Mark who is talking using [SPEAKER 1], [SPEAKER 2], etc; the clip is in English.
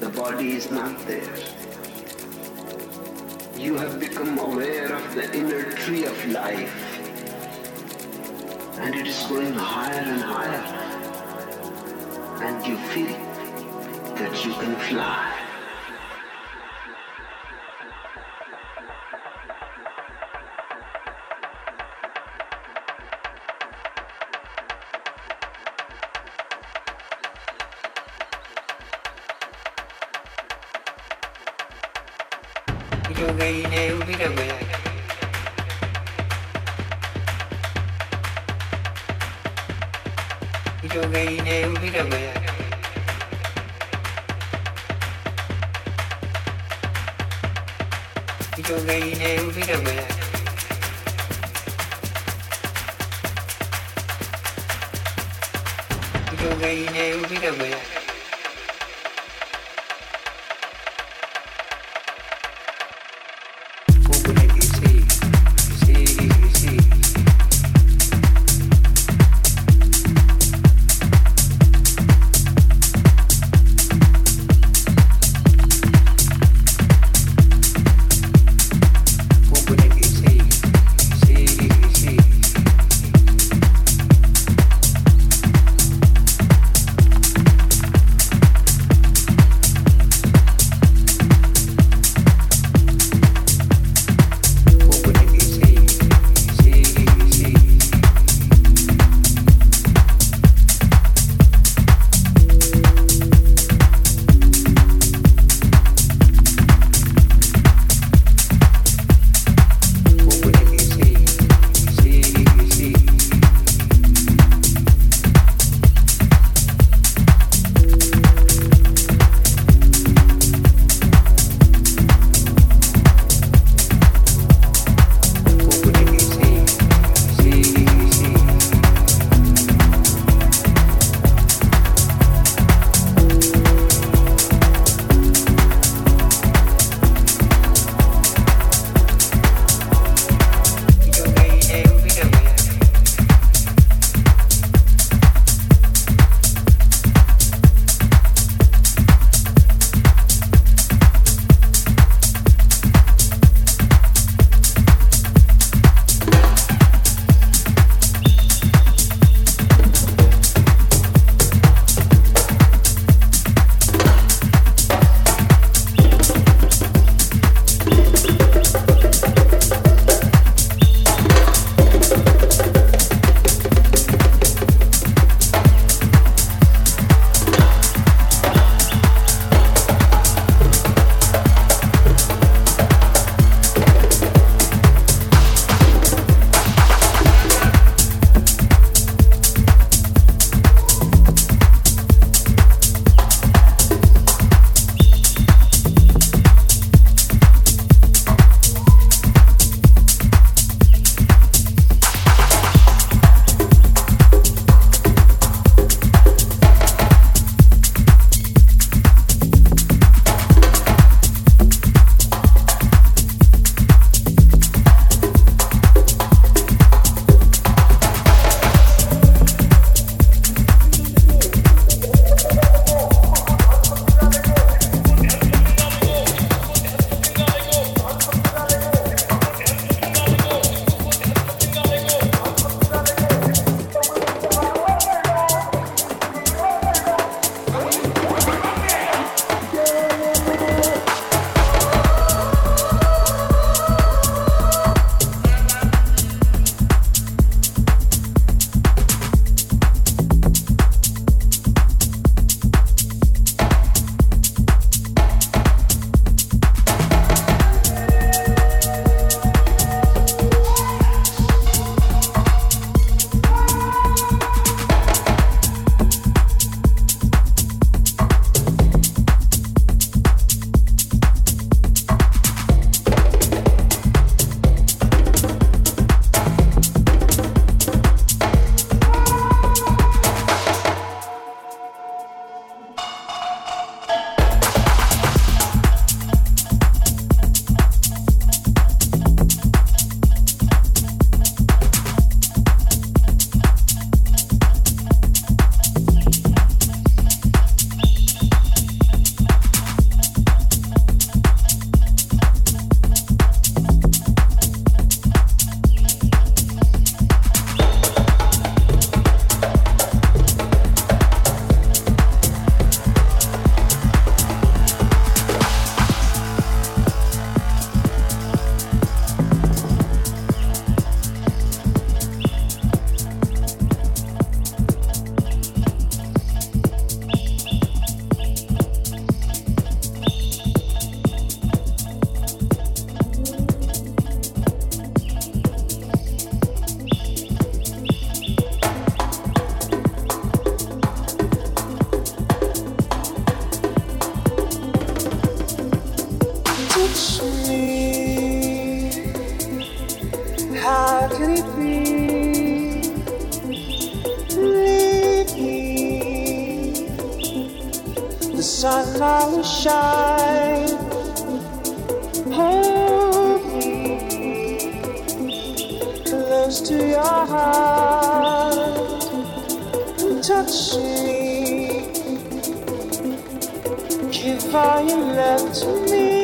[SPEAKER 1] the body is not there. You have become aware of the inner tree of life and it is going higher and higher and you feel that you can fly.
[SPEAKER 2] touch me. How
[SPEAKER 3] can it be? Leave me. The sun will shine. Hold me close to your heart. Touch me. Give all you love to me.